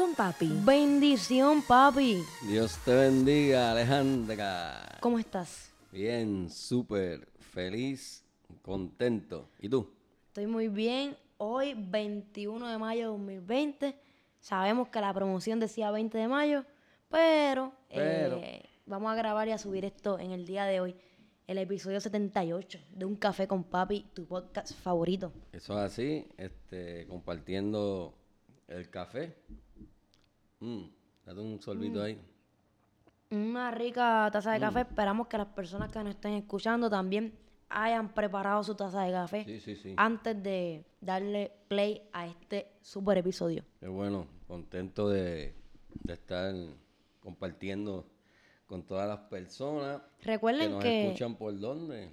con Papi. Bendición, papi. Dios te bendiga, Alejandra. ¿Cómo estás? Bien, súper feliz, contento. ¿Y tú? Estoy muy bien. Hoy, 21 de mayo de 2020. Sabemos que la promoción decía 20 de mayo, pero, Pero. eh, vamos a grabar y a subir esto en el día de hoy. El episodio 78 de Un Café con Papi, tu podcast favorito. Eso es así, este, compartiendo el café. Mm, date un sorbito ahí. Una rica taza de café. Esperamos que las personas que nos estén escuchando también hayan preparado su taza de café Sí, sí, sí. antes de darle play a este super episodio. Qué bueno, contento de, de estar compartiendo con todas las personas que Recuerden nos que, escuchan por dónde.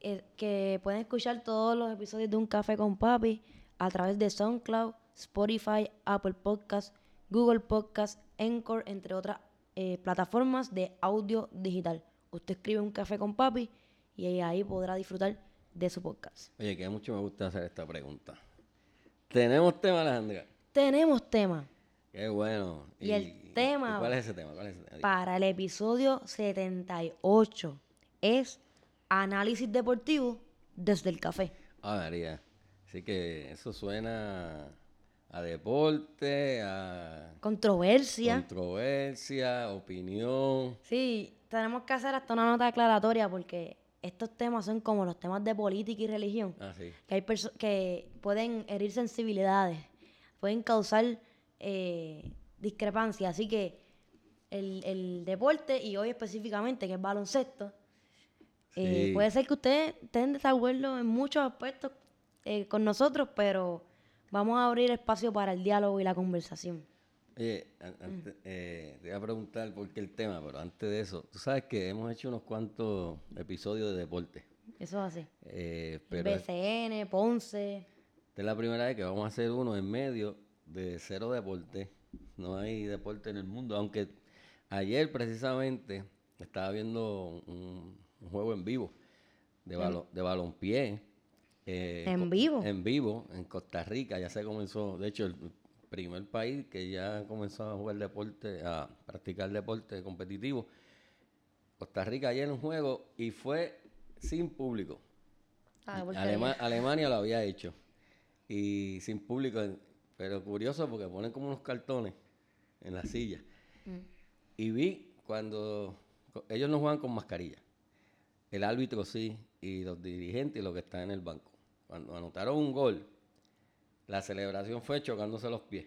eh, que pueden escuchar todos los episodios de Un Café con Papi a través de SoundCloud, Spotify, Apple Podcasts, Google Podcasts, Anchor, entre otras eh, plataformas de audio digital. Usted escribe Un Café con Papi y ahí podrá disfrutar de su podcast. Oye, que mucho me gusta hacer esta pregunta. ¿Tenemos tema, Alejandra? Tenemos tema Qué bueno. Y el tema- ¿y ¿Cuál es ese tema? ¿Cuál es ese tema? para el episodio 78. Es análisis deportivo desde el café. Ah, María. Así que eso suena a deporte, a Controversia. controversia, opinión. Sí, tenemos que hacer hasta una nota aclaratoria porque estos temas son como los temas de política y religión. Ah, sí. Que hay que pueden herir sensibilidades, pueden causar eh, discrepancias. Así que el, el deporte, y hoy específicamente, que es baloncesto, eh, puede ser que ustedes estén de acuerdo en muchos aspectos eh, con nosotros, pero vamos a abrir espacio para el diálogo y la conversación. Oye, antes, eh, te iba a preguntar por qué el tema, pero antes de eso, tú sabes que hemos hecho unos cuantos episodios de deporte. Eso es así. eh, pero esta BCN, Ponce. es la primera vez que vamos a hacer uno en medio de cero deporte. No hay deporte en el mundo, aunque ayer precisamente estaba viendo un, un juego en vivo de, balo- de balompié. Eh, ¿En vivo? En vivo, en Costa Rica. Ya se comenzó, de hecho, el primer país que ya comenzó a jugar deporte, a practicar deporte competitivo. Costa Rica ayer en un juego y fue sin público. Ah, Alema- Alemania lo había hecho. Y sin público. Pero curioso porque ponen como unos cartones en la silla. Mm. Y vi cuando ellos no juegan con mascarilla. El árbitro sí. Y los dirigentes y los que están en el banco. Cuando anotaron un gol, la celebración fue chocándose los pies.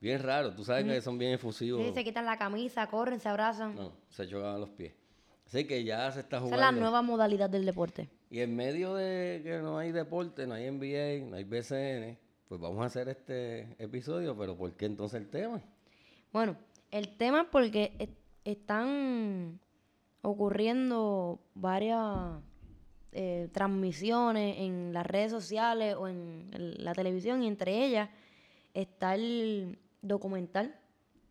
Bien raro. Tú sabes que son bien efusivos. Sí, se quitan la camisa, corren, se abrazan. No, se chocaban los pies. Así que ya se está Esa jugando. es la nueva modalidad del deporte. Y en medio de que no hay deporte, no hay NBA, no hay BCN, pues vamos a hacer este episodio, pero ¿por qué entonces el tema? Bueno, el tema es porque es- están ocurriendo varias eh, transmisiones en las redes sociales o en el- la televisión y entre ellas está el documental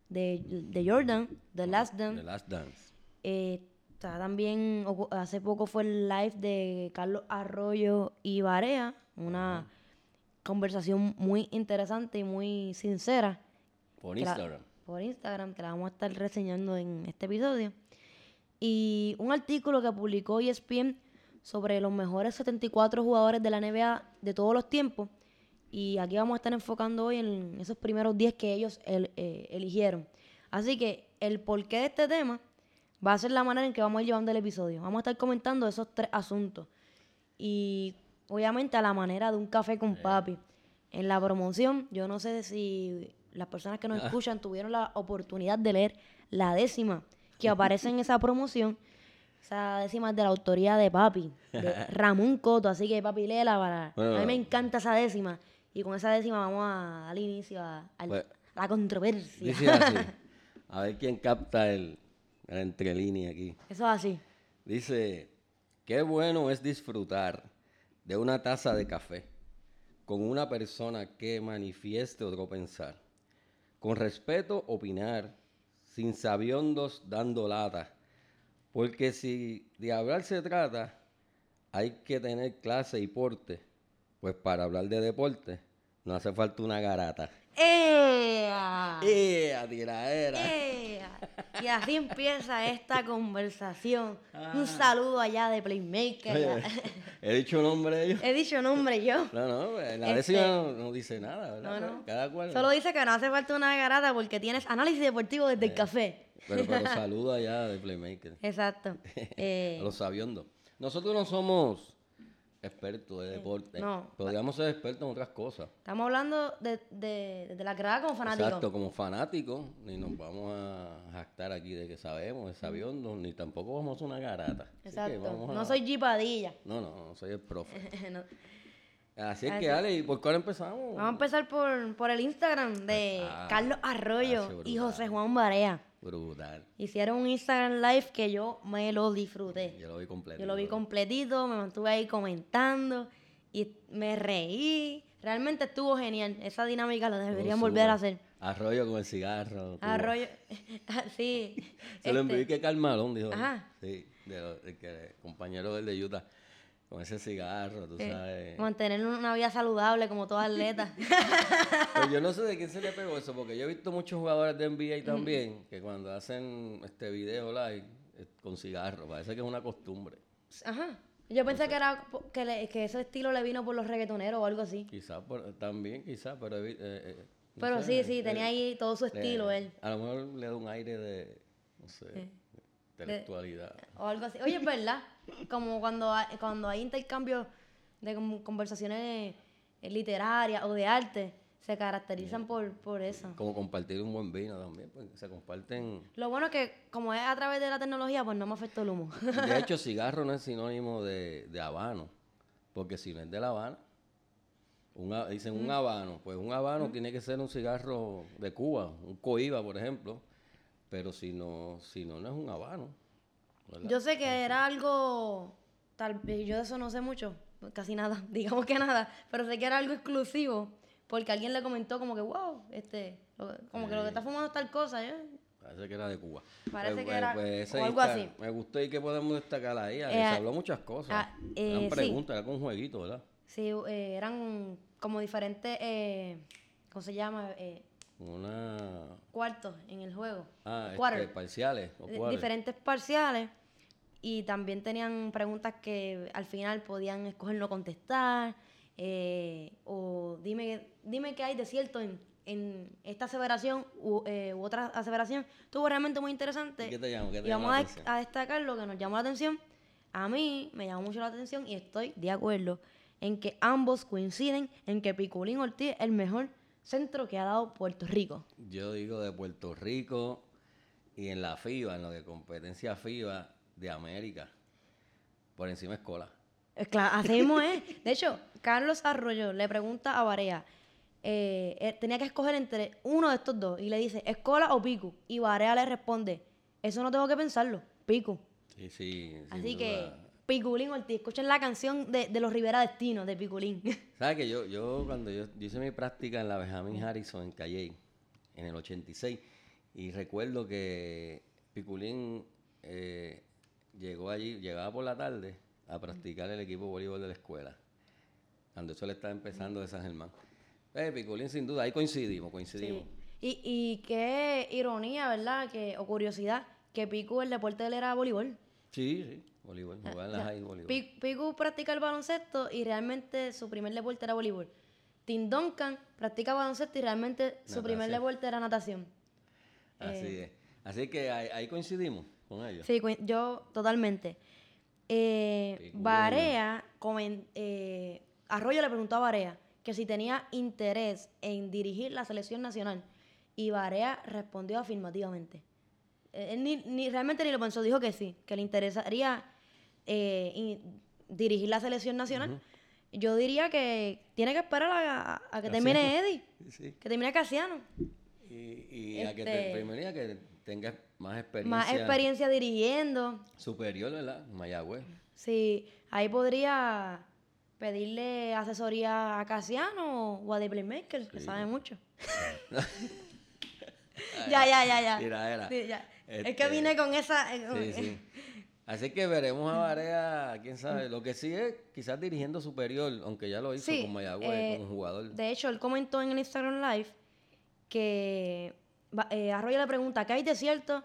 de, de Jordan, The Last The Dance. Last Dance. Eh, está también, hace poco fue el live de Carlos Arroyo y Barea, una conversación muy interesante y muy sincera. Por la- Instagram. por Instagram, que la vamos a estar reseñando en este episodio. Y un artículo que publicó ESPN sobre los mejores 74 jugadores de la NBA de todos los tiempos. Y aquí vamos a estar enfocando hoy en esos primeros 10 que ellos el- eh, eligieron. Así que el porqué de este tema va a ser la manera en que vamos a ir llevando el episodio. Vamos a estar comentando esos tres asuntos. Y obviamente a la manera de un café con papi. En la promoción, yo no sé si las personas que nos escuchan tuvieron la oportunidad de leer la décima que aparece en esa promoción. Esa décima es de la autoría de papi, de Ramón Coto. Así que papi, léela para... A mí me encanta esa décima. Y con esa décima vamos a dar inicio a, Pues, a la controversia. Dice así, A ver quién capta el, la entrelínea aquí. Eso es así. Dice, qué bueno es disfrutar de una taza de café con una persona que manifieste otro pensar. Con respeto opinar, sin sabiondos dando lata. Porque si de hablar se trata, hay que tener clase y porte. Pues para hablar de deporte, no hace falta una garata. ¡Ea! ¡Eh, tiradera! ¡Ea! Y así empieza esta conversación. Ah. Un saludo allá de Playmaker. Oye, ¿He dicho nombre ellos? He dicho nombre yo. No, no, pues, la Este- décima no, no dice nada, ¿verdad? No, no. Cada cual. Solo dice que no hace falta una garata porque tienes análisis deportivo desde el café. Pero, pero saludo allá de Playmaker. Exacto. Eh, A los sabiondos. Nosotros no somos expertos de deporte. no. Podríamos ser expertos en otras cosas. estamos hablando de, de, de la grada como fanático. Exacto, como fanáticos, ni nos vamos a jactar aquí de que sabemos, de sabiondos, ni tampoco vamos a hacer una garata. Exacto. a- No soy Gipadilla. No, no, no soy el profe. No. Así es Así- que, Ale, ¿y por cuál empezamos? Vamos a empezar por, por el Instagram de Ah, Carlos ah, Arroyo ese y. José Juan Barea. Brutal. Hicieron un Instagram live que yo me lo disfruté. Yo lo vi completo. Yo lo vi completito, me mantuve ahí comentando y me reí. Realmente estuvo genial. Esa dinámica la deberían volver a hacer. Arroyo con el cigarro. tú. Arroyo. sí. Se lo Este, envié que Carmalón, dijo. Ajá. Sí, de, de que, compañero del de Utah. Con ese cigarro, tú eh, sabes. mantener una vida saludable como todo atleta. Pues yo no sé de quién se le pegó eso, porque yo he visto muchos jugadores de NBA también que cuando hacen este video live eh, con cigarro, parece que es una costumbre. Ajá. Yo pensé que era que, le- que ese estilo le vino por los reggaetoneros o algo así. Quizás también, quizás, pero. eh, eh, no Pero sé, sí, sí, eh, tenía ahí todo su estilo él. A lo mejor le da un aire de, no sé, intelectualidad. O algo así. Oye, es verdad. Como cuando hay, cuando hay intercambios de conversaciones eh, literarias o de arte, se caracterizan por, por eso. Como compartir un buen vino también, pues se comparten. Lo bueno es que como es a través de la tecnología, pues no me afectó el humo. De hecho, cigarro no es sinónimo de, de habano, porque si no es de La Habana, un dicen un habano, pues un habano tiene que ser un cigarro de Cuba, un coiba, por ejemplo, pero si no, si no, no es un habano. ¿verdad? Yo sé que era algo, tal vez, yo de eso no sé mucho, casi nada, digamos que nada, pero sé que era algo exclusivo, porque alguien le comentó como que, wow, este, como que lo que está fumando es tal cosa, yo, Parece que era de Cuba. Parece que era- ese o algo así. Me gustó y que podemos destacar ahí. Eh, se habló muchas cosas. ah, eh, Eran sí. preguntas, era con un jueguito, ¿verdad? sí, eh, eran como diferentes, eh, ¿cómo se llama? Una. cuartos en el juego. Ah, este, parciales. o diferentes parciales y también tenían preguntas que al final podían escoger no contestar eh, o dime dime qué hay de cierto en, en esta aseveración u, eh, u otra aseveración estuvo realmente muy interesante ¿Y qué te te y vamos a destacar lo que nos llamó la atención a mí me llamó mucho la atención y estoy de acuerdo en que ambos coinciden en que Piculín Ortiz es el mejor centro que ha dado Puerto Rico Yo digo de Puerto Rico y en la FIBA, en lo de competencia FIBA de América. Por encima escola. Eh, Claro, así mismo es. De hecho, Carlos Arroyo le pregunta a Barea, eh, eh, tenía que escoger entre uno de estos dos y le dice, ¿escola o pico? Y Barea le responde, eso no tengo que pensarlo, pico. Sí, sí. Así que. Piculín Ortiz, escuchen la canción de, de los Rivera Destino de Piculín. ¿Sabes que yo, yo cuando yo, yo hice mi práctica en la Benjamin Harrison en Calley, en el 86, y recuerdo que Piculín eh, llegó allí, llegaba por la tarde a practicar el equipo de voleibol de la escuela, cuando eso le estaba empezando de San Germán. Eh, Piculín sin duda, ahí coincidimos, coincidimos. y, y qué ironía, ¿verdad? Que, o curiosidad, que Picu, el deporte de él era voleibol. Sí, sí, voleibol, jugaba en la high voleibol. Pi- Picu practica el baloncesto y realmente su primer deporte era voleibol. Tim Duncan practica baloncesto y realmente su primer deporte era natación. Así es. Así que ahí, ahí coincidimos con ellos. Sí, yo totalmente. Eh, Barea, eh, Arroyo le preguntó a Barea que si tenía interés en dirigir la selección nacional y Barea respondió afirmativamente. Eh, Él ni, ni- realmente ni lo pensó, dijo que sí, que le interesaría eh, in- dirigir la selección nacional. Yo diría que tiene que esperar a, a que Casiano. termine Eddie, Sí, sí. que termine Casiano. Y, y a que te, Este- primero y que tengas más experiencia. Más experiencia dirigiendo. Superior, ¿verdad? Mayagüez. Sí, ahí podría pedirle asesoría a Casiano o a The Playmaker, que sabe mucho. ya, ya, ya, ya. Mira, era. Sí, ya. Es Este, que vine con esa... eh, Sí, sí. Así que veremos a Varea, quién sabe. Lo que sí es quizás dirigiendo superior, aunque ya lo hizo Sí, con Mayagüez, eh, como jugador. De hecho, él comentó en el Instagram Live que eh, Arroyo le pregunta, ¿qué hay de cierto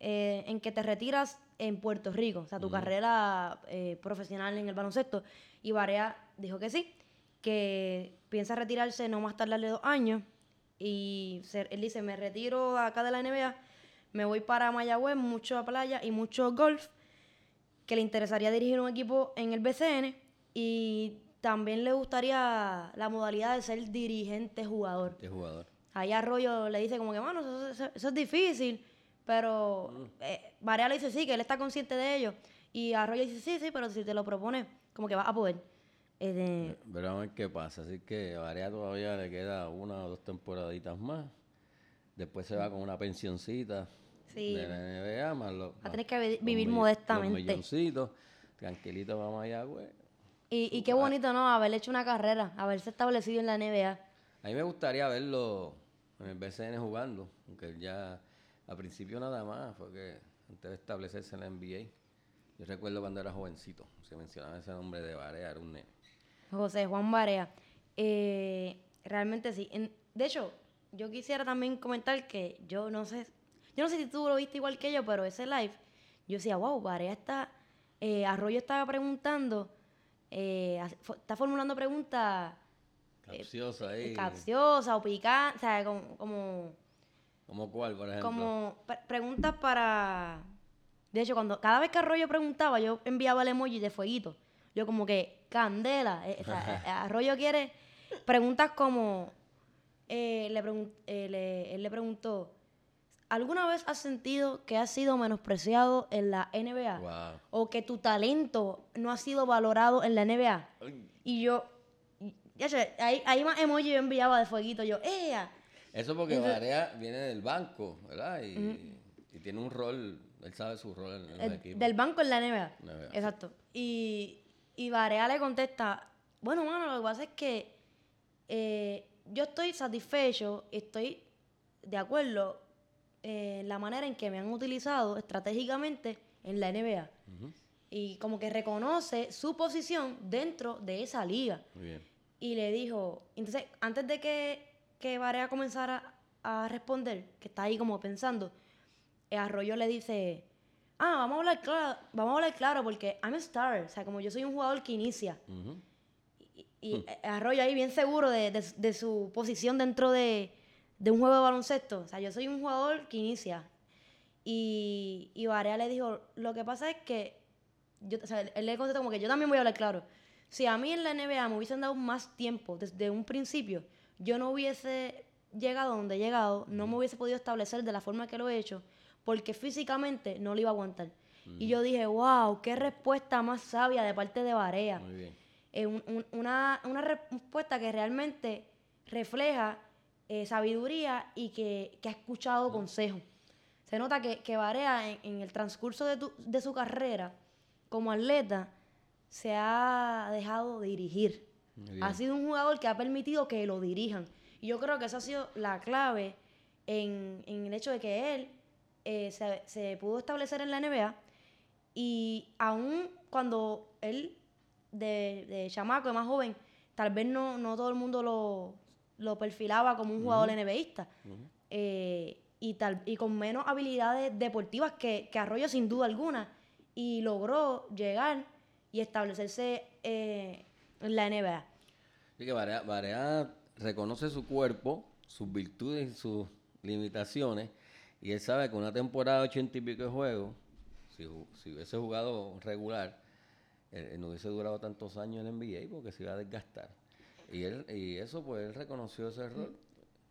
eh, en que te retiras en Puerto Rico? O sea, tu carrera eh, profesional en el baloncesto. Y Barea dijo que sí, que piensa retirarse no más tarde de dos años. Y se- él dice, me retiro acá de la NBA, me voy para Mayagüez, mucho playa y mucho golf que le interesaría dirigir un equipo en el BCN y también le gustaría la modalidad de ser dirigente jugador. Este jugador. Ahí Arroyo le dice como que, bueno, eso, eso- eso es difícil, pero eh, Barea le dice sí, que él está consciente de ello. Y Arroyo dice sí, sí, pero si te lo propones, como que vas a poder. Eh, de- Veremos a ver qué pasa. Así que a Varea todavía le queda una o dos temporaditas más. Después se va con una pensioncita Sí. de la NBA, más los, a tener que vi- los vivir mill- modestamente. Los milloncitos, tranquilito para Mayagüez. y, y qué bonito, ¿no? Haber hecho una carrera, haberse establecido en la NBA. A mí me gustaría verlo en el BCN jugando, aunque él ya a principio nada más fue que antes de establecerse en la NBA. Yo recuerdo cuando era jovencito, se mencionaba ese nombre de Varea, era un nene. José Juan Barea. Eh, realmente sí. En- de hecho, yo quisiera también comentar que yo no sé, yo no sé si tú lo viste igual que yo, pero ese live, yo decía, wow, Barea está, eh, Arroyo estaba preguntando, eh, está formulando preguntas eh, ahí. capciosas o picantes, o sea, como, como, ¿Como cuál, por ejemplo? como pre- preguntas para... De hecho, cuando cada vez que Arroyo preguntaba, yo enviaba el emoji de fueguito. Yo como que, candela. eh, o sea, Arroyo quiere preguntas como... eh, le pregun- eh, le- él le preguntó, ¿alguna vez has sentido que has sido menospreciado en la NBA? Wow. O que tu talento no ha sido valorado en la NBA. Y yo... Ya sé, ahí, ahí más emoji yo enviaba de fueguito. Yo, ¡ea! Eso porque Varea viene del banco, ¿verdad? Y, y tiene un rol, él sabe su rol en, en los El- equipos. del banco en la NBA. Exacto. Y, y Barea le contesta, bueno, mano, lo que pasa es que eh, yo estoy satisfecho, estoy de acuerdo eh, la manera en que me han utilizado estratégicamente en la NBA. Y como que reconoce su posición dentro de esa liga. Muy bien. Y le dijo, entonces, antes de que, que Barea comenzara a responder, que está ahí como pensando, eh, Arroyo le dice, ah, vamos a hablar claro, vamos a hablar claro, porque I'm a star, o sea, como yo soy un jugador que inicia. Ujú. Y, y, eh, Arroyo ahí bien seguro de, de- de su posición dentro de, de un juego de baloncesto. O sea, yo soy un jugador que inicia. Y, y Barea le dijo, lo que pasa es que, yo, o sea, él, le contestó como que yo también voy a hablar claro. Si a mí en la NBA me hubiesen dado más tiempo desde un principio, yo no hubiese llegado a donde he llegado, no me hubiese podido establecer de la forma que lo he hecho, porque físicamente no lo iba a aguantar. Y yo dije, wow, qué respuesta más sabia de parte de Barea Muy bien. eh, un- un- una, una respuesta que realmente refleja eh, sabiduría y que, que ha escuchado consejos. Se nota que, que Barea en, en el transcurso de, tu- de su carrera como atleta se ha dejado dirigir. Ha sido un jugador que ha permitido que lo dirijan. Y yo creo que esa ha sido la clave en, en el hecho de que él eh, se, se pudo establecer en la NBA y aún cuando él, de, de chamaco, de más joven, tal vez no, no todo el mundo lo, lo perfilaba como un jugador NBAista. eh, y, tal, y con menos habilidades deportivas que, que Arroyo sin duda alguna. Y logró llegar y establecerse eh, en la NBA. Así que reconoce su cuerpo, sus virtudes y sus limitaciones, y él sabe que una temporada de ochenta y pico de juegos, si, hubiese jugado regular, eh, no hubiese durado tantos años en NBA porque se iba a desgastar. Y él y eso, pues él reconoció ese error.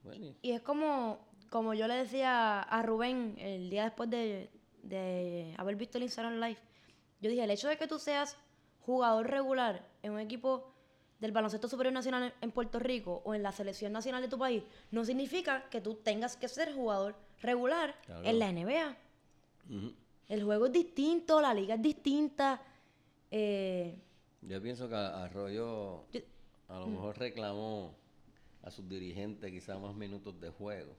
Bueno, y- Y es como, como yo le decía a Rubén el día después de, de haber visto el Instagram Live. Yo dije, el hecho de que tú seas jugador regular en un equipo del baloncesto superior nacional en Puerto Rico o en la selección nacional de tu país, no significa que tú tengas que ser jugador regular Claro. en la NBA. El juego es distinto, la liga es distinta. eh, Yo pienso que Arroyo Yo- a lo mejor reclamó a sus dirigentes quizás más minutos de juego.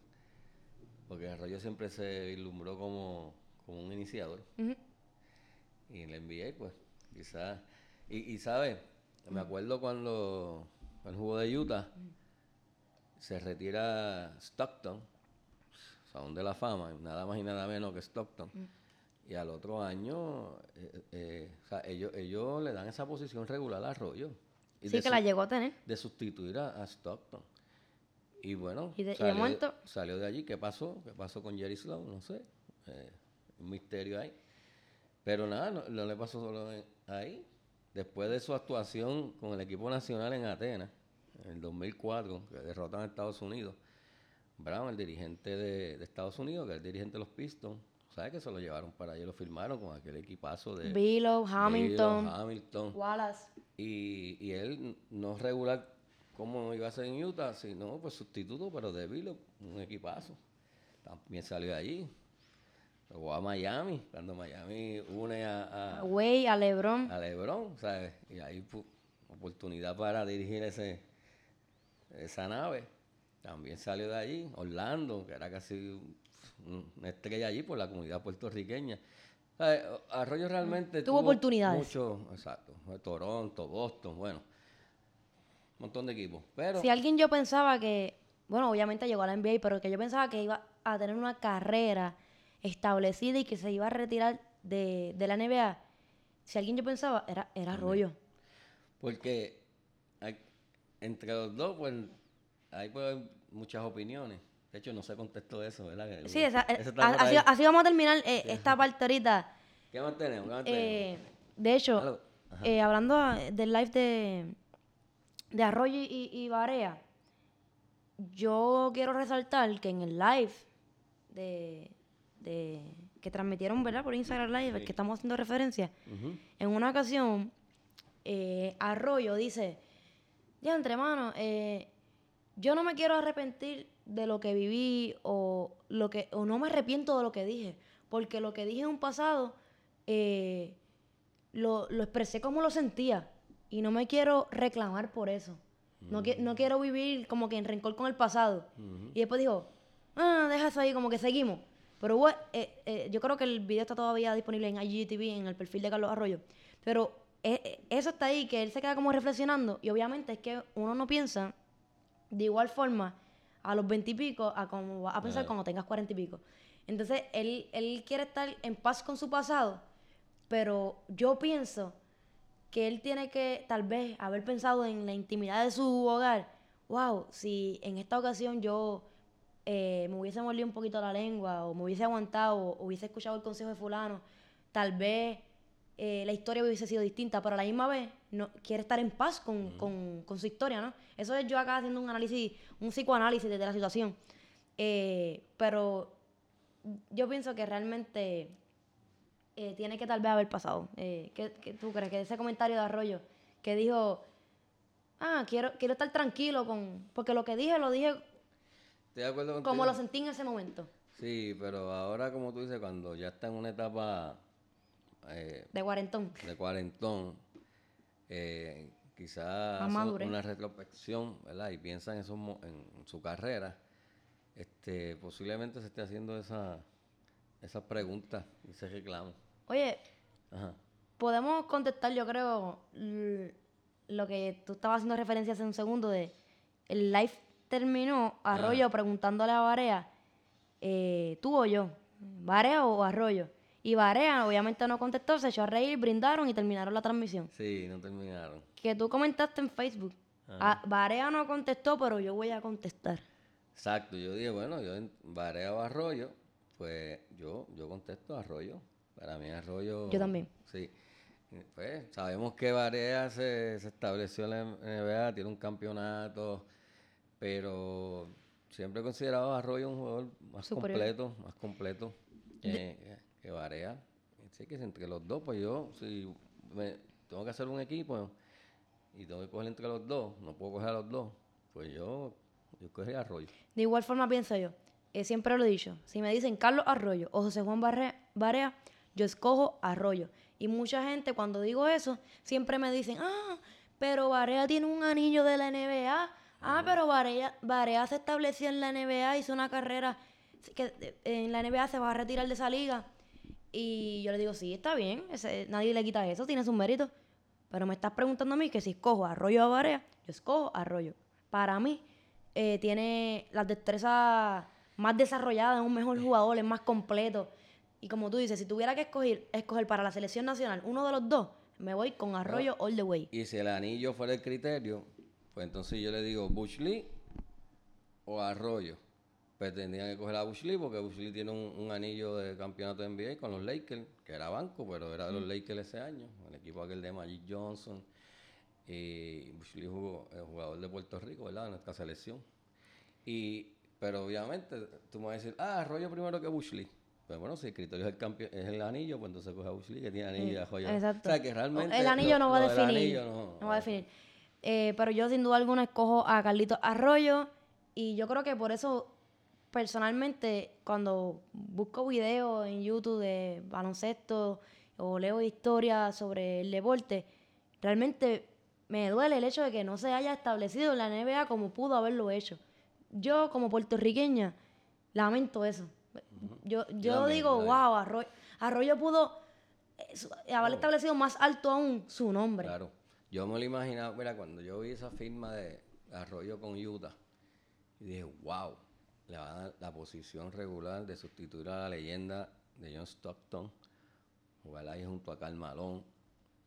Porque Arroyo siempre se ilumbró como, como un iniciador. Y en la NBA, pues, quizás. Y, y ¿sabes? Me acuerdo cuando el juego de Utah se retira Stockton, Salón de la Fama, nada más y nada menos que Stockton. Y al otro año, eh, eh, o sea, ellos, ellos le dan esa posición regular a Arroyo. Y Sí de que la llegó a tener. de sustituir a, a Stockton. Y bueno, Y de- y de salió, salió de allí. ¿Qué pasó? ¿Qué pasó con Jerry Sloan? No sé. Eh, un misterio ahí. Pero nada, no, no le pasó solo en- ahí. Después de su actuación con el equipo nacional en Atenas, en el 2004, que derrotan a Estados Unidos, Brown, el dirigente de, de Estados Unidos, que es el dirigente de los Pistons, ¿sabes que se lo llevaron para allá lo firmaron con aquel equipazo de Billow, Hamilton, Hamilton. Wallace. Y, y él no regular como iba a ser en Utah, sino pues sustituto, pero de Vilo, un equipazo. También salió de allí. Luego a Miami, cuando Miami une a, a, Way, a LeBron. a LeBron, ¿sabes? Y ahí oportunidad para dirigir ese esa nave. También salió de allí. Orlando, que era casi una estrella allí por la comunidad puertorriqueña. Arroyo realmente Tuvo oportunidades. Mucho, exacto. Toronto, Boston, bueno. Un montón de equipos. Pero Si alguien yo pensaba que, bueno, obviamente llegó a la NBA, pero que yo pensaba que iba a tener una carrera establecida y que se iba a retirar de, de la NBA, si alguien yo pensaba, era, era Arroyo. Porque entre los dos, pues, hay pues, muchas opiniones. De hecho, no se contestó eso, ¿verdad? Sí, esa- así, vamos a terminar eh, esta parte ahorita. ¿Qué más tenemos? ¿Qué más tenemos? Eh, de hecho, eh, hablando del live de, de Arroyo y, y Barea, yo quiero resaltar que en el live de, de- que transmitieron ¿verdad? por Instagram Live, Sí. que estamos haciendo referencia, en una ocasión, eh, Arroyo dice, ya entre manos, eh, yo no me quiero arrepentir de lo que viví o, lo que, o no me arrepiento de lo que dije, porque lo que dije en un pasado eh, lo, lo expresé como lo sentía y no me quiero reclamar por eso. No, qui- no quiero vivir como que en rencor con el pasado. Y después dijo, ah, deja eso ahí, como que seguimos. Pero bueno, eh, eh, yo creo que el video está todavía disponible en IGTV, en el perfil de Carlos Arroyo. Pero eso está ahí, que él se queda como reflexionando. Y obviamente es que uno no piensa de igual forma a los veintipico a como vas a pensar Claro. cuando tengas cuarenta y pico. Entonces, él, él quiere estar en paz con su pasado, pero yo pienso que él tiene que tal vez haber pensado en la intimidad de su hogar. Wow, si en esta ocasión yo eh, me hubiese mordido un poquito la lengua o me hubiese aguantado o hubiese escuchado el consejo de fulano, tal vez eh, la historia hubiese sido distinta, pero a la misma vez no, quiere estar en paz con, con- con su historia, ¿no? Eso es yo acá haciendo un análisis, un psicoanálisis de la situación. Eh, pero yo pienso que realmente eh, tiene que tal vez haber pasado. Eh, ¿qué, qué tú crees? Que ese comentario de Arroyo que dijo, ah, quiero, quiero estar tranquilo con... Porque lo que dije lo dije Estoy de acuerdo como lo sentí en ese momento, Sí, pero ahora, como tú dices, cuando ya está en una etapa eh, de cuarentón. de cuarentón, eh, quizás una retrospección, ¿verdad? Y piensa en, su carrera, este, posiblemente se esté haciendo esa, esas preguntas y ese reclamo. Oye, Ajá. podemos contestar, yo creo, lo que tú estabas haciendo referencia hace un segundo de el live terminó Arroyo preguntándole a Barea, eh, tú o yo, Barea o Arroyo. Y Barea obviamente no contestó, se echó a reír, brindaron y terminaron la transmisión. Sí, no terminaron. Que tú comentaste en Facebook. Ah, Barea no contestó, pero yo voy a contestar. Exacto, yo dije, bueno, yo Barea o Arroyo, pues yo, yo contesto Arroyo. Para mí Arroyo... Yo también. Sí. Pues sabemos que Barea se, se estableció en la NBA, tiene un campeonato, pero siempre he considerado a Arroyo un jugador más Superior. completo, más completo que Barea. Así que entre los dos, pues yo, si me- tengo que hacer un equipo y tengo que coger entre los dos, no puedo coger a los dos, pues yo, yo cogería Arroyo. De igual forma pienso yo, eh, siempre lo he dicho, si me dicen Carlos Arroyo o José Juan Barre- Barea, yo escojo Arroyo. Y mucha gente cuando digo eso, siempre me dicen, ah, pero Barea tiene un anillo de la NBA. Ah, pero Barea, Barea se estableció en la NBA, hizo una carrera que eh, en la NBA se va a retirar de esa liga. Y yo le digo, sí, está bien, ese- nadie le quita eso, tiene sus méritos. Pero me estás preguntando a mí que si escojo Arroyo o Barea, yo escojo Arroyo. Para mí, eh, tiene las destrezas más desarrolladas, es un mejor jugador, es más completo. Y como tú dices, si tuviera que escoger, escoger para la selección nacional uno de los dos, me voy con Arroyo all the way. Y si el anillo fuera el criterio, pues entonces yo le digo Bush Lee o Arroyo. Pues tendrían que coger a Bush Lee porque Bush Lee tiene un, un anillo de campeonato de NBA con los Lakers, que era banco, pero era de los Lakers ese año, el equipo aquel de Magic Johnson. Y Bush Lee jugó, el jugador de Puerto Rico, ¿verdad? De nuestra selección. Y, pero obviamente tú me vas a decir, ah, Arroyo primero que Bush Lee. Pues bueno, si el criterio es el, es el anillo, pues entonces coge a Bush Lee que tiene anillo y Arroyo. Exacto. O sea que realmente. El anillo lo- no va a definir. no- no va a definir. Eh, pero yo sin duda alguna escojo a Carlitos Arroyo y yo creo que por eso personalmente cuando busco videos en YouTube de baloncesto o leo historias sobre el deporte, realmente me duele el hecho de que no se haya establecido en la NBA como pudo haberlo hecho. Yo como puertorriqueña lamento eso. Yo, yo digo, wow, Arroyo, Arroyo pudo eh, haber establecido más alto aún su nombre. Claro. Yo me lo imaginaba, mira, cuando yo vi esa firma de Arroyo con Utah, y dije, wow, le va a dar la posición regular de sustituir a la leyenda de John Stockton, jugar ahí junto a Karl Malone,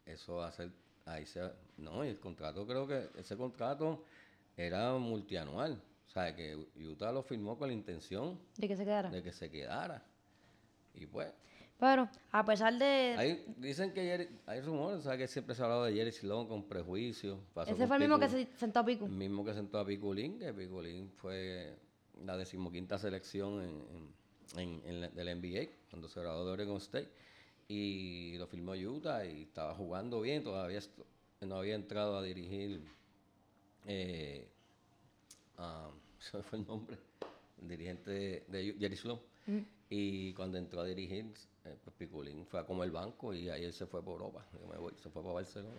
eso va a ser, ahí se, no, y el contrato creo que, ese contrato era multianual, o sea, que Utah lo firmó con la intención De que se quedara. de que se quedara, y pues, Pero, a pesar de. Hay, dicen que Jerry- hay rumores, o sea, que siempre se ha hablado de Jerry Sloan con prejuicio. pasó ese con fue el mismo que se sentó a Pico. El mismo que sentó a Piculín, que Piculín fue la decimoquinta selección en, en, en- en la- del NBA, cuando se graduó de Oregon State. Y lo firmó Utah y estaba jugando bien, todavía no había entrado a dirigir. Eh, se me fue el nombre, el dirigente de, de Jerry Sloan. Y cuando entró a dirigir, eh, pues Piculín fue a comer banco y ahí él se fue por Europa. Yo me voy, se fue para Barcelona.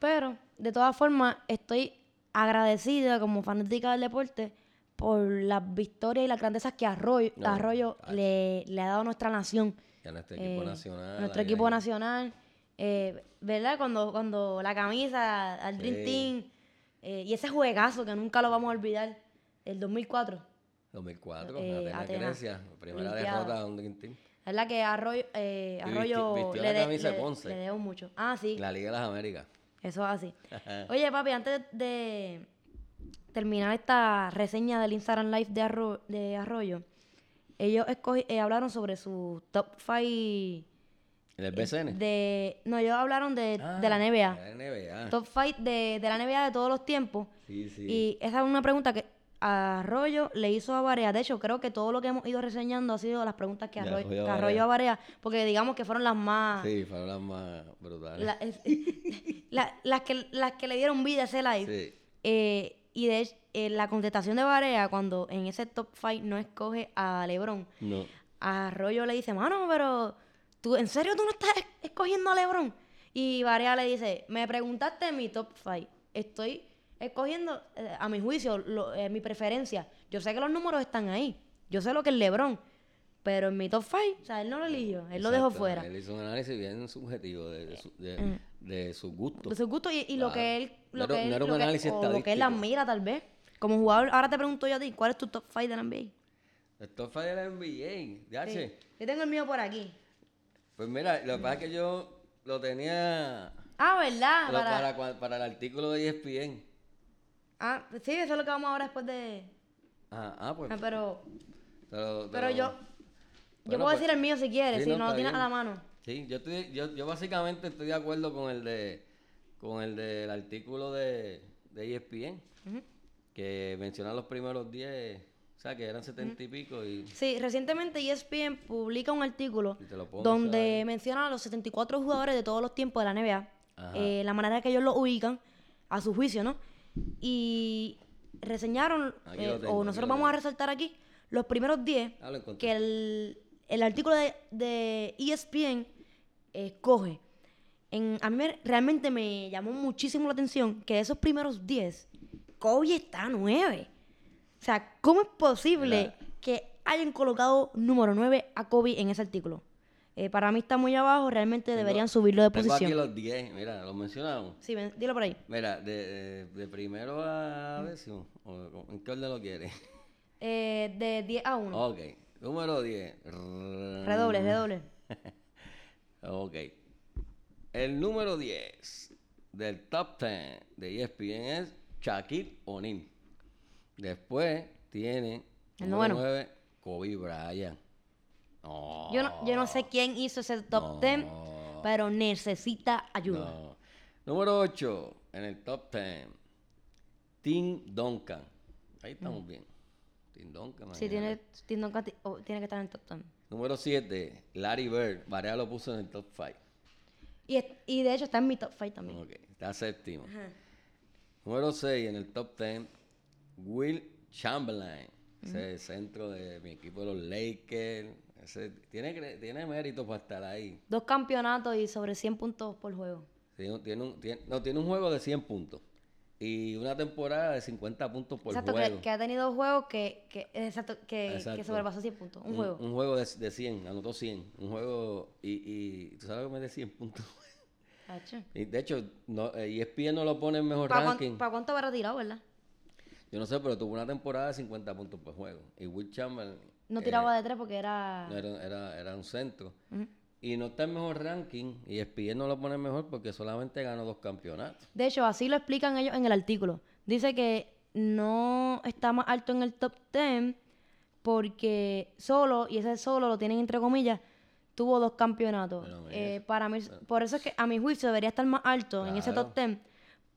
Pero, de todas formas, estoy agradecida como fanática del deporte por las victorias y las grandezas que Arroyo, No, Arroyo ay. le, le ha dado a nuestra nación. Ya nuestro equipo Eh, nacional. Nuestro equipo nacional. eh, ¿Verdad? Cuando, cuando la camisa al Dream Sí. Team eh, y ese juegazo que nunca lo vamos a olvidar, el 2004. 2004, Eh, la Atenas. Grecia, primera Olimpiada. derrota a un Dream Team. ¿Verdad que Arroyo, eh, Y Arroyo vistió le, la de- camisa de le- Ponce. le debo mucho? Ah, sí. La Liga de las Américas. Eso es así. Oye, papi, antes de terminar esta reseña del Instagram Live de, Arro- de Arroyo, ellos eh, hablaron sobre su top 5 ¿En el BCN? de... No, ellos hablaron de, de la Ah, NBA. de La NBA. Top 5 de, de la NBA de todos los tiempos. Sí, sí. Y esa es una pregunta que Arroyo le hizo a Barea. De hecho, creo que todo lo que hemos ido reseñando ha sido las preguntas que Arroyo, a que Arroyo a Barea, porque digamos que fueron las más... Sí, fueron las más brutales. la- es- la- las, que, las que le dieron vida a ese live. Sí. Eh, y de hecho, eh, la contestación de Barea, cuando en ese top 5 no escoge a LeBron, No. a Arroyo le dice, mano, pero ¿tú, ¿en serio tú no estás es- escogiendo a LeBron? Y Barea le dice, me preguntaste mi top 5. Estoy escogiendo, eh, a mi juicio, lo- eh, mi preferencia. Yo sé que los números están ahí. Yo sé lo que es LeBron. Pero en mi top 5, o sea, él no lo eligió. Él lo dejó fuera. Él hizo un análisis bien subjetivo de, de, su, de, de sus gustos. De sus gustos y, y lo que él, No lo era- que él, no era un lo que- análisis o lo que él admira tal vez. Como jugador, ahora te pregunto yo a ti, ¿cuál es tu top 5 de la NBA? El top five de la NBA, ya Sí. Yo tengo el mío por aquí. Pues mira, lo que pasa es que yo lo tenía Ah, ¿verdad? Para- para, el artículo de ESPN. Ah, sí, eso es lo que vamos ahora después de... Ah, ah, pues. Ah, pero pero. Yo Bueno, puedo pues, decir el mío si quieres, sí, si no, no lo tienes a la mano. Sí, yo, estoy, yo, yo básicamente estoy de acuerdo con el de con el del artículo de, de ESPN, que menciona los primeros 10, o sea, que eran 70 y pico y Sí, recientemente ESPN publica un artículo donde menciona a los 74 jugadores de todos los tiempos de la NBA, eh, la manera que ellos lo ubican, a su juicio, ¿no? Y reseñaron, eh, tengo, o nosotros vamos a resaltar aquí, los primeros 10 Ah, que el, el artículo de, de ESPN escoge. En, a mí me- realmente me llamó muchísimo la atención que de esos primeros 10, Kobe está a 9. O sea, ¿cómo es posible que hayan colocado número 9 a Kobe en ese artículo? Eh, para mí está muy abajo, realmente Tengo- deberían subirlo de Tengo aquí posición. los 10, mira, los mencionamos. Sí, ven, dilo por ahí. Mira, de, de- de primero a décimo, ¿en qué orden lo quieres? Eh, de 10 a 1. Ok, número 10. Redoble, redoble. Ok. El número 10 del top 10 de ESPN es Shaquille O'Neal. Después tiene El número noveno. 9, Kobe Bryant. No, Yo no, yo no sé quién hizo ese top 10, No. pero necesita ayuda. no. Número 8 en el top 10, Tim Duncan. Ahí estamos bien. Tim Duncan. Sí, tiene, canti- oh, tiene que estar en el top 10. Número 7, Larry Bird. Varea lo puso en el top 5. Y, y de hecho está en mi top 5 también. Ok, está séptimo. Ajá. Número 6 en el top 10, Will Chamberlain. Ese centro de mi equipo de los Lakers. Ese tiene, tiene mérito para estar ahí. Dos campeonatos y sobre 100 puntos por juego. Tiene, tiene un, tiene- no, tiene un juego de 100 puntos. Y una temporada de 50 puntos por exacto, juego. que, que ha tenido juegos que, que, exacto, que, Exacto. que sobrepasó 100 puntos. Un, un, juego. un juego de, de 100, anotó 100. Un juego. Y, y tú sabes que me de 100 puntos. Y de hecho, no, eh, ESPN no lo pone en mejor ¿Para, ranking. cuán- para cuánto habrá tirado, verdad? Yo no sé, pero tuvo una temporada de 50 puntos por juego. Y Will Chamberlain. No eh, tiraba de tres porque era... era, era, era un centro. Ujú. Y no está en mejor ranking. Y ESPN no lo pone mejor porque solamente ganó dos campeonatos. De hecho, así lo explican ellos en el artículo. Dice que no está más alto en el top 10 porque solo, y ese solo lo tienen entre comillas, tuvo dos campeonatos. Eh, para mí, por eso es que a mi juicio debería estar más alto en ese top 10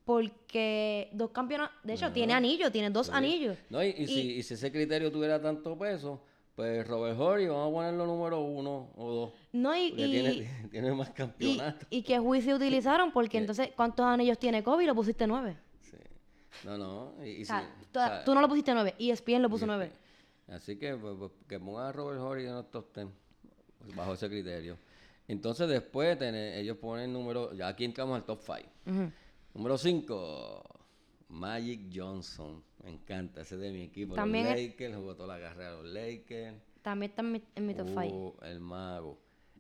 porque dos campeonatos, de hecho, tiene anillos, tiene dos Sí. anillos. No, y, y si, y si ese criterio tuviera tanto peso, pues Robert Horry, vamos a ponerlo número uno o dos. No, y, y, tiene, tiene más y, campeonatos. y qué juicio utilizaron porque entonces, ¿cuántos anillos tiene Kobe? Lo pusiste nueve. Sí. No, no. Y, y O sea, si- tú, o sea, tú no lo pusiste nueve, y ESPN lo puso y- nueve. Así que pues, pues, que pongan a Robert Horry en los top 10 pues, bajo ese criterio. Entonces después ellos ponen número, ya aquí entramos al top 5. Ujú. Número 5, Magic Johnson. Me encanta, ese es de mi equipo. También los Lakers, jugó toda la carrera de los Lakers. También está en mi, top 5. Uh, el mago.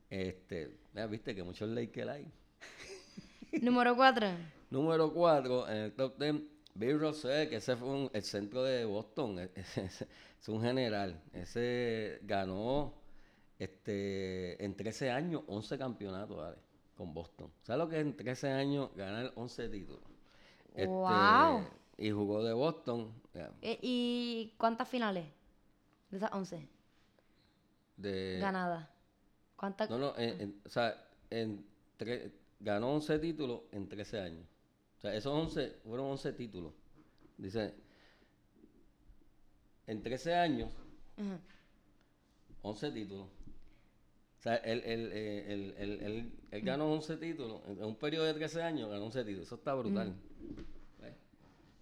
Este, mira, viste que muchos Lakers hay. Número 4. Número 4, en el top 10, Bill Russell, que ese fue un- el centro de Boston. e- Es, es un general. Ese ganó este, en 13 años 11 campeonatos ¿vale? con Boston. ¿Sabes lo que es en 13 años ganar 11 títulos? Este, Wow. Y jugó de Boston. ya, Eh, ¿Y cuántas finales? De esas 11 De, ganadas. ¿Cuántas? No, no, en- en- o sea, en tre- ganó 11 títulos en 13 años. O sea, esos 11 fueron 11 títulos. Dice, en 13 años, Ujú. 11 títulos. O sea, él, él, eh, él- él- él- él ganó 11 títulos. En un periodo de 13 años ganó 11 títulos. Eso está brutal. ¿Ves?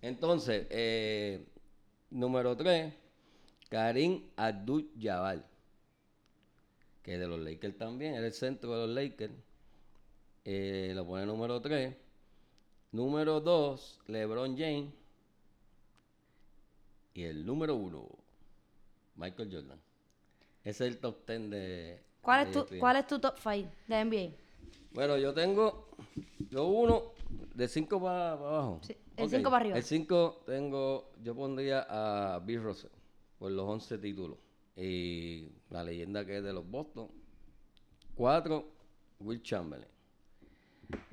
Entonces, eh, número 3, Karim Abdul-Jabbar. Que de los Lakers también. Era el centro de los Lakers. Eh, lo pone número 3. Número 2, LeBron James. Y el número 1, Michael Jordan. Ese es el top 10 de. ¿Cuál, de es tu. ¿Cuál es tu top 5 de NBA? Bueno, yo tengo. Yo uno de 5 para abajo. Sí, el Ok, cinco para arriba. El 5 tengo. Yo pondría a Bill Russell por los 11 títulos. Y la leyenda que es de los Boston. 4, Will Chamberlain.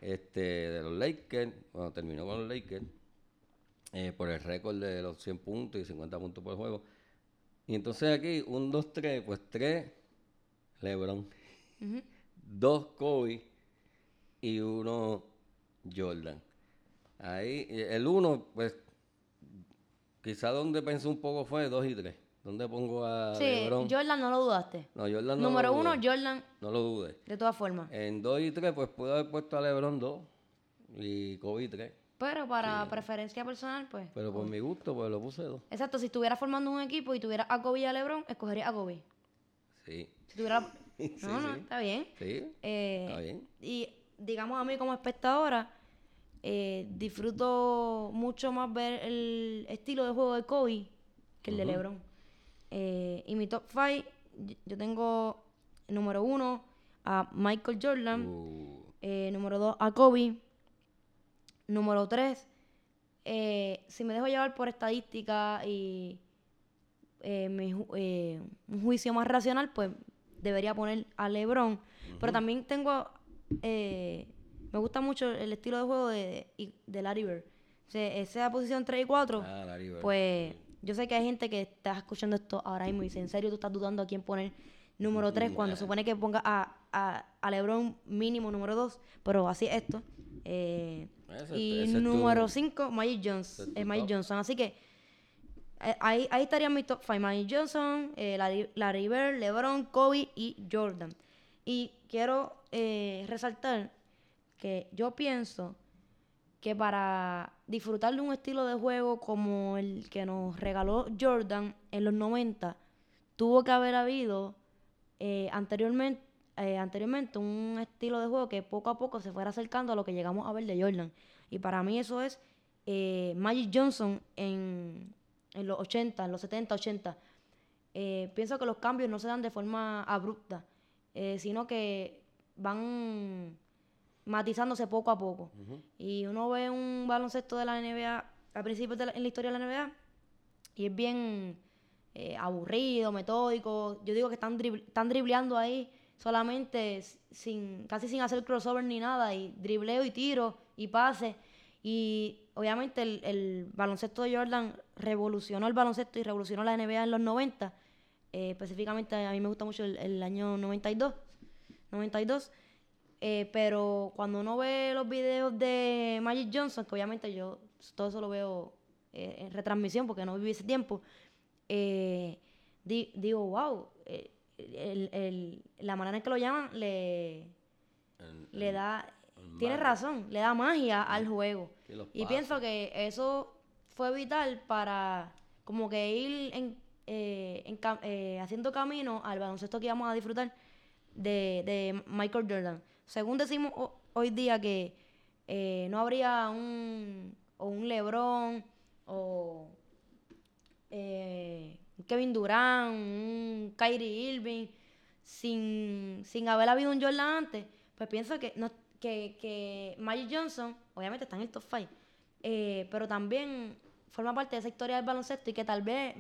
Este, de los Lakers. Bueno, terminó con los Lakers. eh, por el récord de los 100 puntos y 50 puntos por juego. Y entonces aquí, 1, 2, 3, pues 3, LeBron. Ujú. dos Kobe y uno Jordan. Ahí, el uno, pues, quizá donde pensé un poco fue dos y tres. ¿Dónde pongo a Sí, LeBron? Jordan no lo dudaste. no, Jordan no Número lo uno, dudé, Jordan, No lo dude. de todas formas. En dos y tres, pues pude haber puesto a LeBron dos y Kobe tres. Pero para preferencia personal, pues. Pero por mi gusto, pues lo puse dos. Exacto, si estuviera formando un equipo y tuviera a Kobe y a LeBron, escogería a Kobe. Sí. Si tuviera... Sí, no, no, está bien. Sí. Eh, Está bien. Y digamos a mí como espectadora, eh, disfruto mucho más ver el estilo de juego de Kobe que el de LeBron. Eh, y mi top 5, yo tengo número uno a Michael Jordan, Uh, eh, número 2 a Kobe, número 3, si me dejo llevar por estadística y mi un juicio más racional, pues debería poner a LeBron. Pero también tengo, eh, me gusta mucho el estilo de juego de, de Larry Bird. O sea, esa posición 3 y 4, ah, Larry Bird. pues yo sé que hay gente que está escuchando esto ahora mismo y dice, ¿en serio tú estás dudando a quién poner número 3 cuando supone que ponga a, a, a LeBron mínimo número 2? Pero así es esto. Eh, Ese- y ese número 5, Magic Johnson. es Magic top. Johnson. Así que eh, ahí, ahí estarían mis top 5. Magic Johnson, eh, Larry, Larry Bird, LeBron, Kobe y Jordan. Y quiero eh, resaltar que yo pienso que para disfrutar de un estilo de juego como el que nos regaló Jordan en los 90, tuvo que haber habido eh, anteriormente, eh, anteriormente un estilo de juego que poco a poco se fuera acercando a lo que llegamos a ver de Jordan. Y para mí eso es eh, Magic Johnson en, en los 80, en los 70, 80. Eh, pienso que los cambios no se dan de forma abrupta, eh, sino que van matizándose poco a poco. Y uno ve un baloncesto de la NBA a principios de la, en la historia de la NBA y es bien eh, aburrido, metódico. Yo digo que están, dribl- están dribleando ahí solamente sin casi sin hacer crossover ni nada y dribleo y tiro y pase. Y obviamente el, el baloncesto de Jordan revolucionó el baloncesto y revolucionó la NBA en los 90. Eh, específicamente a mí me gusta mucho el, el año 92. 92. Eh, pero cuando uno ve los videos de Magic Johnson, que obviamente yo todo eso lo veo eh, en retransmisión porque no viví ese tiempo, di- digo, wow, el- el- la manera en que lo llaman le, le da, tiene razón, le da magia al juego. Y pienso que eso fue vital para como que ir en, eh, eh, haciendo camino al baloncesto que íbamos a disfrutar de, Michael Jordan. Según decimos ho- hoy día que eh, no habría un, o un LeBron o Kevin Durant, un Kyrie Irving, sin, sin haber habido un Jordan antes, pues pienso que, que, Magic Johnson, obviamente está en el top 5, eh, pero también forma parte de esa historia del baloncesto y que tal vez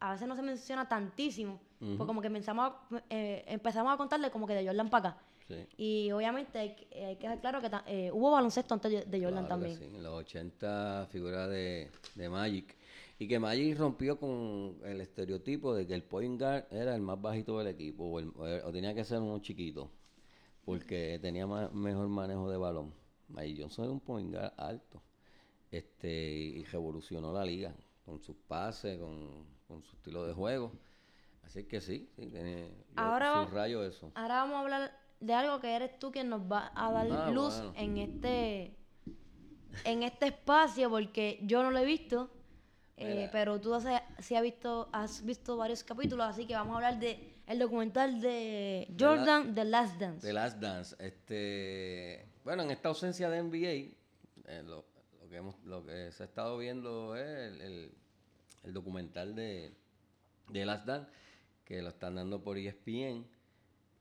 a veces no se menciona tantísimo, porque como que empezamos a, eh, empezamos a contarle como que de Jordan para acá. Sí. Y obviamente hay, que- hay que dejar claro que eh, hubo baloncesto antes de- Jordan Claro también. sí, En los 80 figura de, de Magic. Y que Magic rompió con el estereotipo de que el point guard era el más bajito del equipo o, el- tenía que ser uno chiquito porque tenía ma- mejor manejo de balón. Magic Johnson era un point guard alto este y revolucionó la liga con sus pases, con, con su estilo de juego. Así que sí, sí tiene, Ahora subrayo eso. Ahora vamos a hablar de algo que eres tú quien nos va a dar Ah, luz bueno. en este en este espacio porque yo no lo he visto eh, pero tú has, sí has visto has visto varios capítulos así que vamos a hablar de el documental de la- Jordan The Last Dance The Last Dance. Este, bueno, en esta ausencia de NBA, eh, lo, lo que hemos, lo que se ha estado viendo es el, el- el documental de, de Last Dance, que lo están dando por ESPN.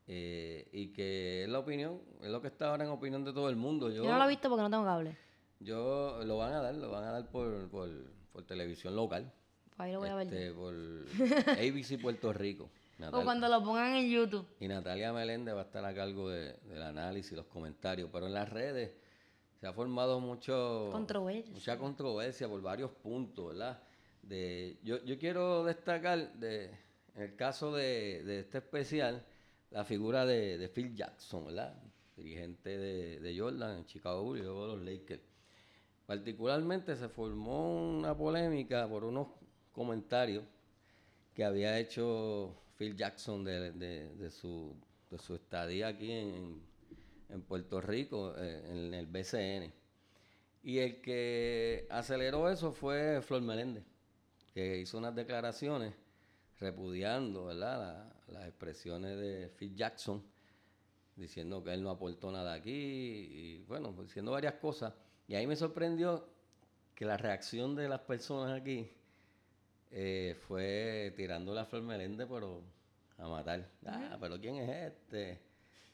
eh, y que es la opinión, es lo que está ahora en opinión de todo el mundo. Yo, yo no lo he visto porque no tengo cable yo lo van a dar, lo van a dar por, por, por televisión local. Pues ahí lo voy a ver este, por ABC Puerto Rico. o cuando lo pongan en YouTube y Natalia Meléndez va a estar a cargo de- del análisis, los comentarios. Pero en las redes se ha formado mucho, Controversia. mucha controversia por varios puntos, ¿verdad? Yo, quiero destacar, de, en el caso de, este especial, la figura de, Phil Jackson, ¿verdad? Dirigente de, Jordan en Chicago Bulls y luego los Lakers. Particularmente se formó una polémica por unos comentarios que había hecho Phil Jackson de, de- su, estadía aquí en, en Puerto Rico, eh, en el BCN. Y el que aceleró eso fue Flor Meléndez, que hizo unas declaraciones repudiando ¿verdad? las expresiones de Phil Jackson, diciendo que él no aportó nada aquí, y bueno, pues diciendo varias cosas. Y ahí me sorprendió que la reacción de las personas aquí eh, fue tirando a Flor Meléndez, pero a matar. Ah, pero ¿quién es este?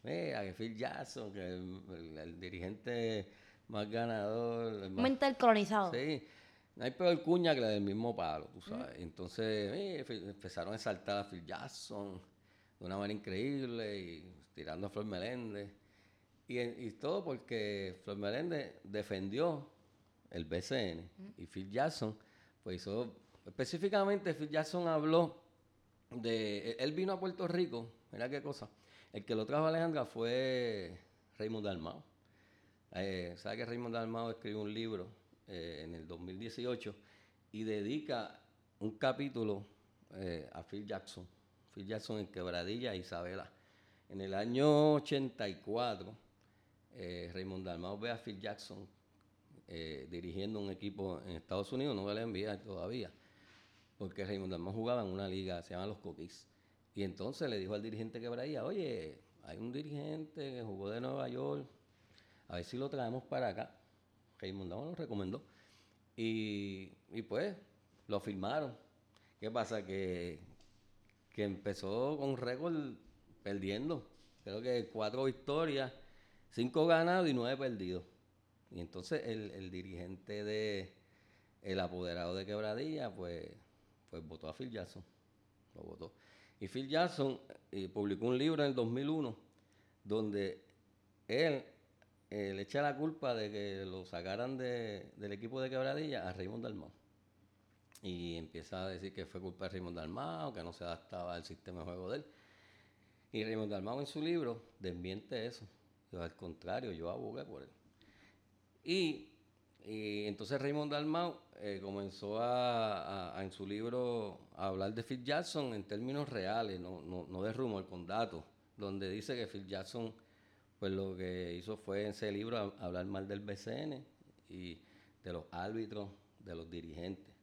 Mira, que Phil Jackson, que el, dirigente más ganador. Más, Mental colonizado. Sí. No hay peor cuña que la del mismo palo, tú sabes. Entonces empezaron a saltar a Phil Jackson de una manera increíble y tirando a Flor Meléndez. Y, y todo porque Flor Meléndez defendió el BCN y Phil Jackson pues hizo específicamente Phil Jackson habló de él vino a Puerto Rico mira qué cosa el que lo trajo a Alejandra fue Raymond Dalmao eh, sabe que Raymond Dalmao escribió un libro eh, en el 2018 y dedica un capítulo eh, a Phil Jackson Phil Jackson en Quebradilla Isabela en el año 84 Raymond Dalmao ve a Phil Jackson eh, dirigiendo un equipo en Estados Unidos, no voy a enviar todavía, porque Raymond Dalmau jugaba en una liga, se llama los Cookies. Y entonces le dijo al dirigente que braía, oye, hay un dirigente que jugó de Nueva York, a ver si lo traemos para acá. Raymond Dalmau lo recomendó. Y, pues lo firmaron. ¿Qué pasa? Que, que empezó con récord perdiendo. Creo que cuatro victorias, cinco ganados y nueve perdidos. Y entonces el, dirigente de el apoderado de Quebradilla, pues, pues votó a Phil Jackson. Lo votó. Y Phil Jackson eh, publicó un libro en el 2001 donde él eh, le echa la culpa de que lo sacaran del equipo de Quebradilla a Raymond Dalmau. Y empieza a decir que fue culpa de Raymond Dalmau, que no se adaptaba al sistema de juego de él. Y Raymond Dalmau en su libro desmiente eso. al contrario, yo abogué por él. Y, entonces Raymond Dalmau eh, comenzó a, en su libro a hablar de Phil Jackson en términos reales, no, no, de rumor, con datos, donde dice que Phil Jackson pues lo que hizo fue en ese libro hablar mal del BCN y de los árbitros, de los dirigentes.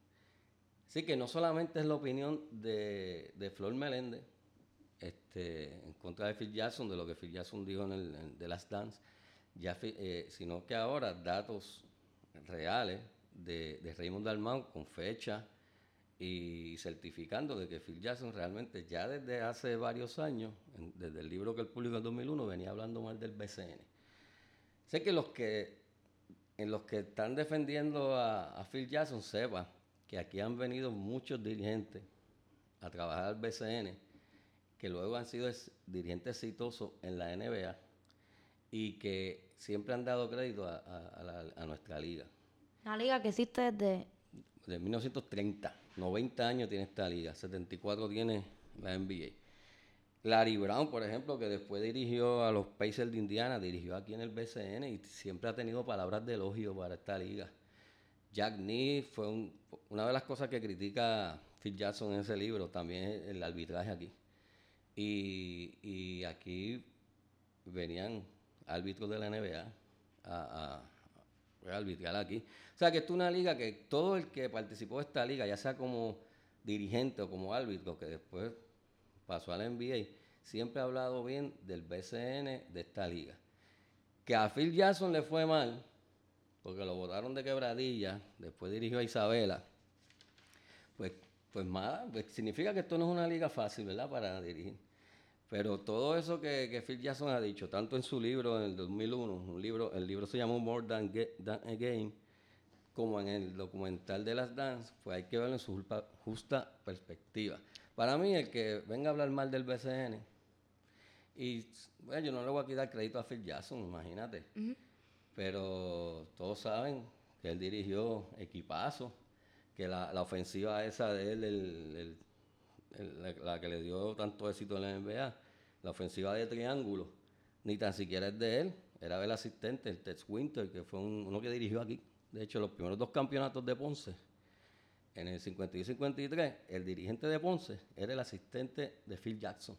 Así que no solamente es la opinión de, de Flor Meléndez este, en contra de Phil Jackson, de lo que Phil Jackson dijo en el The Last Dance, eh, sino que ahora datos reales de, de Raymond Dalmau con fecha y certificando de que Phil Jackson realmente ya desde hace varios años, desde el libro que él publicó en 2001, venía hablando mal del BCN. Sé que los que en los que están defendiendo a, Phil Jackson sepa que aquí han venido muchos dirigentes a trabajar al BCN que luego han sido dirigentes exitosos en la NBA y que siempre han dado crédito a, nuestra liga. Una liga que existe desde... Desde 1930, 90 años tiene esta liga, 74 tiene la NBA. Larry Brown, por ejemplo, que después dirigió a los Pacers de Indiana, dirigió aquí en el BCN y siempre ha tenido palabras de elogio para esta liga. Jack Nee fue una de las cosas que critica Phil Jackson en ese libro, también el arbitraje aquí. Y, y aquí venían árbitros de la NBA a, arbitrar aquí. O sea que esto es una liga que todo el que participó de esta liga, ya sea como dirigente o como árbitro, que después pasó a la NBA, siempre ha hablado bien del BCN de esta liga. Que a Phil Jackson le fue mal, porque lo votaron de quebradilla, después dirigió a Isabela, pues, pues pues significa que esto no es una liga fácil, ¿verdad? Para dirigir. Pero todo eso que, que, Phil Jackson ha dicho, tanto en su libro en el 2001, un libro, el libro se llamó More Than, a Game, como en el documental de las Dance, pues hay que verlo en su justa perspectiva. Para mí, el que venga a hablar mal del BCN, y bueno, yo no le voy a quitar crédito a Phil Jackson, imagínate, pero todos saben que él dirigió equipazo, que la, la ofensiva esa de él, el la, que le dio tanto éxito en la NBA, la ofensiva de triángulo, ni tan siquiera es de él, era del asistente, el Tex Winter, que fue uno que dirigió aquí. De hecho, los primeros dos campeonatos de Ponce, en el 52 y 53, el dirigente de Ponce era el asistente de Phil Jackson.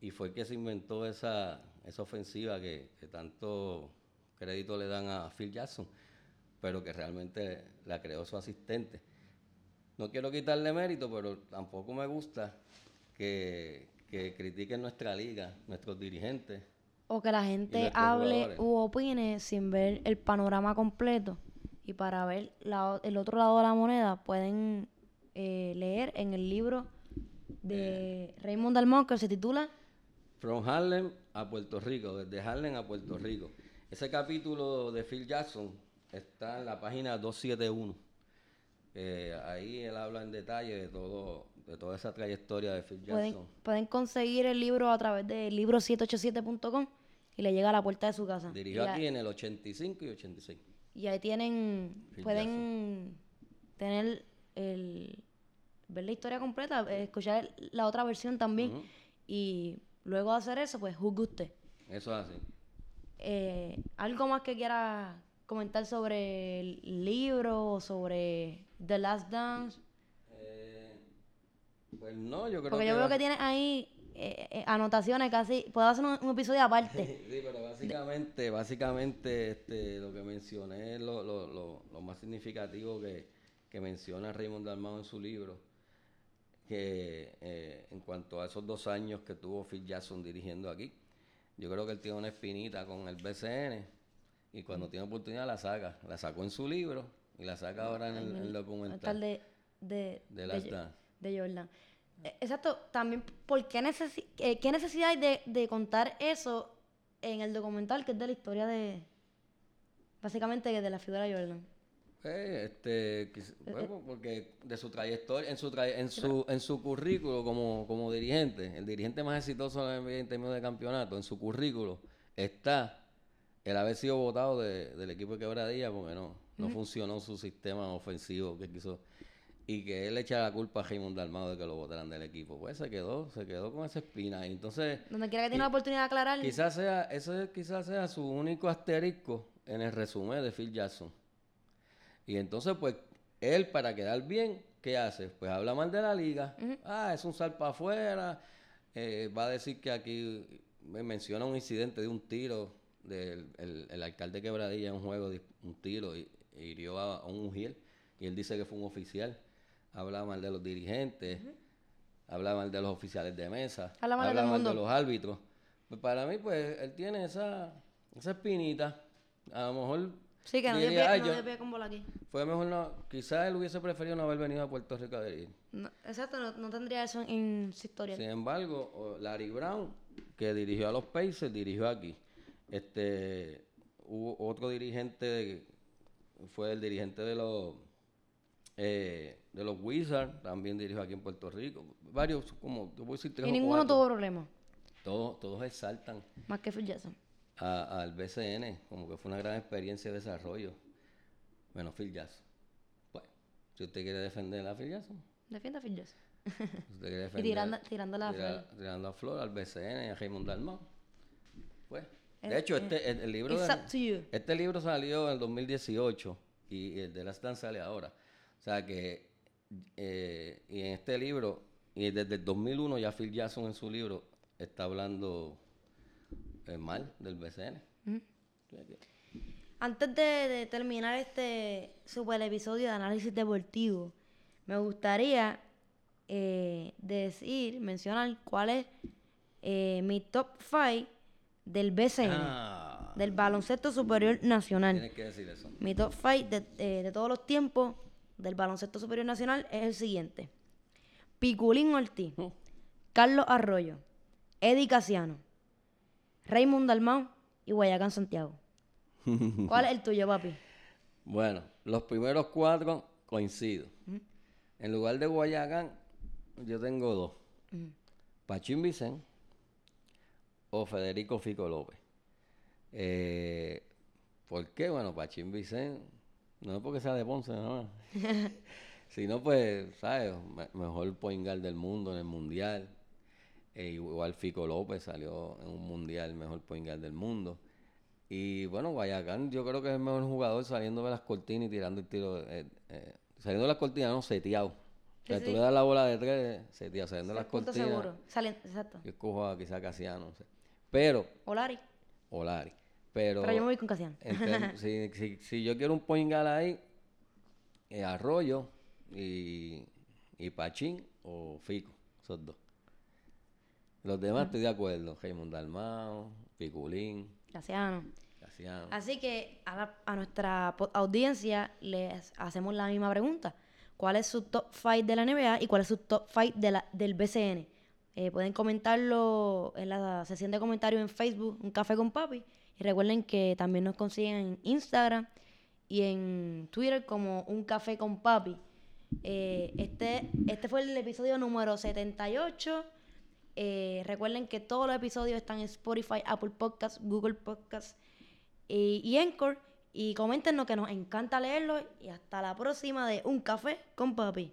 Y fue el que se inventó esa, esa ofensiva que, tanto crédito le dan a Phil Jackson. pero que realmente la creó su asistente. No quiero quitarle mérito, pero tampoco me gusta que, que critiquen nuestra liga, nuestros dirigentes. O que la gente hable jugadores. u opine sin ver el panorama completo. Y para ver la el otro lado de la moneda, pueden eh, leer en el libro de Eh. Raymond Dalmau que se titula From Harlem a Puerto Rico, desde Harlem a Puerto Rico. Ese capítulo de Phil Jackson está en la página 271. Eh, ahí él habla en detalle de todo, de toda esa trayectoria de Phil Jackson. pueden conseguir el libro a través de libro787.com y le llega a la puerta de su casa. Dirigió aquí en el 85 y 86. y ahí tienen, Phil pueden tener el, ver la historia completa, eh, escuchar la otra versión también. Y luego de hacer eso, pues juzgue usted. Eso es así. Eh, ¿Algo más que quiera comentar sobre el libro o sobre The Last Dance? Eh, pues no, yo creo Porque que... yo veo que tienes ahí eh, eh, anotaciones casi. Puedo hacer un, un episodio aparte. Sí, pero básicamente, básicamente este, lo que mencioné es lo, lo, lo, lo más significativo que, que menciona Raymond Dalmau en su libro, que eh, en cuanto a esos dos años que tuvo Phil Jackson dirigiendo aquí, yo creo que él tiene una espinita con el BCN y cuando tiene oportunidad la saca, la sacó en su libro y la saca ahora en el, en el Tal documental de, de, de Jordan. Eh, Exacto, también, ¿por qué, necesi- eh, qué necesidad hay de, de contar eso en el documental que es de la historia de, básicamente, de la figura de Jordan? Eh, este, quiz- bueno, porque de su trayectoria, en su, tra- en su, en su currículo como, como dirigente, el dirigente más exitoso en términos de campeonato, en su currículo está el haber sido votado de- del equipo de Quebradilla porque no, no funcionó su sistema ofensivo que quiso y que él echa la culpa a Raymond Dalmado de que lo votaran del equipo. Pues se quedó, se quedó con esa espina. Y entonces, Donde quiera que tiene la oportunidad de aclarar. Quizás sea, ese quizás sea su único asterisco en el resumen de Phil Jackson. Y entonces, pues, él para quedar bien, ¿qué hace? Pues habla mal de la liga. Ah, es un sal para afuera. Eh, va a decir que aquí me menciona un incidente de un tiro del el, el alcalde Quebradilla en un juego, de un tiro y hirió a, a un mujer. Y él dice que fue un oficial. Habla mal de los dirigentes. Habla mal de los oficiales de mesa. Habla mal de mal los árbitros. Pues para mí, pues, él tiene esa, esa espinita. A lo mejor sí, que no dio diría, pie, "Ay, no pie con bola aquí. fue mejor no, quizás él hubiese preferido no haber venido a Puerto Rico a dirigir. No, exacto, no, no tendría eso en, su historia. Sin embargo, Larry Brown, que dirigió a los Pacers, dirigió aquí. Este, hubo otro dirigente, fue el dirigente de los eh, de los Wizards, también dirigió aquí en Puerto Rico. Varios, como, te voy a decir tres y o ninguno cuatro. tuvo problema, Todos, todos exaltan más que Phil Jackson. a- al BCN, como que fue una gran experiencia de desarrollo. Menos Phil Jackson. Pues, si usted quiere defender a Phil Jackson, Defiende a Phil Jackson. si usted quiere Y defender, tirando, tira- flor. tirando a flor al BCN y a Raymond Dalmau. De hecho, este, el, el libro de- este libro salió en el 2018 y el de Last Dance sale ahora. O sea que, eh, y en este libro, y desde el 2001 ya Phil Jackson en su libro está hablando eh, mal del BCN. Que- Antes de, de terminar este super episodio de análisis deportivo, me gustaría eh, decir, mencionar cuál es mi top 5 del BCN, Ah, del baloncesto superior nacional. tienes que decir eso. Mi top 5 de, eh, de todos los tiempos del baloncesto superior nacional es el siguiente. Piculín Ortiz, Mm. Carlos Arroyo, Eddie Casiano, Raymond Dalmau y Guayacán Santiago. ¿Cuál es el tuyo, papi? Bueno, los primeros cuatro coincido. En lugar de Guayacán, yo tengo dos. Pachín Vicen o Federico Fico López. Eh, ¿Por qué? Bueno, Pachín Vicen, no es porque sea de Ponce, no. sino pues, ¿sabes? Me- mejor point guard del mundo en el mundial. Eh, igual Fico López salió en un mundial mejor point guard del mundo. Y bueno, Guayacán yo creo que es el mejor jugador saliendo de las cortinas y tirando el tiro. eh, eh, saliendo de las cortinas, no, seteado. O sea, Sí, tú le das la bola de tres, seteado. Saliendo de las cortinas. seguro. Salen- exacto. Yo escojo a quizá Casiano, no sé. Pero, Olari. Olari. Pero, Pero yo me voy con Casiano. si, si- si yo quiero un point guard ahí, eh, Arroyo y, y Pachín o Fico, esos dos. Los demás estoy de acuerdo. Raymond Dalmao, Piculín, Casiano. Casiano. Así que a, la- a nuestra audiencia les hacemos la misma pregunta. ¿Cuál es su top 5 de la NBA y cuál es su top 5 de la, del BCN? Eh, pueden comentarlo en la sesión de comentarios en Facebook, Un Café con Papi. Y recuerden que también nos consiguen en Instagram y en Twitter como Un Café con Papi. Eh, este, este fue el episodio número 78. Eh, recuerden que todos los episodios están en Spotify, Apple Podcasts, Google Podcasts y, y Anchor. Y coméntenos que nos encanta leerlo. Y hasta la próxima de Un Café con Papi.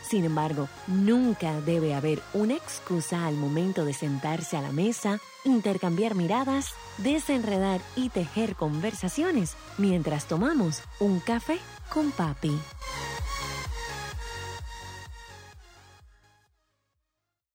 Sin embargo, nunca debe haber una excusa al momento de sentarse a la mesa, intercambiar miradas, desenredar y tejer conversaciones mientras tomamos un café con papi.